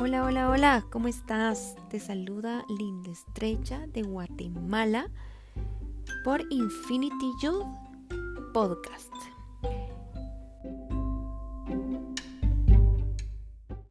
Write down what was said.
Hola, hola, hola, ¿cómo estás? Te saluda Linda Estrecha de Guatemala por Infinity Youth Podcast.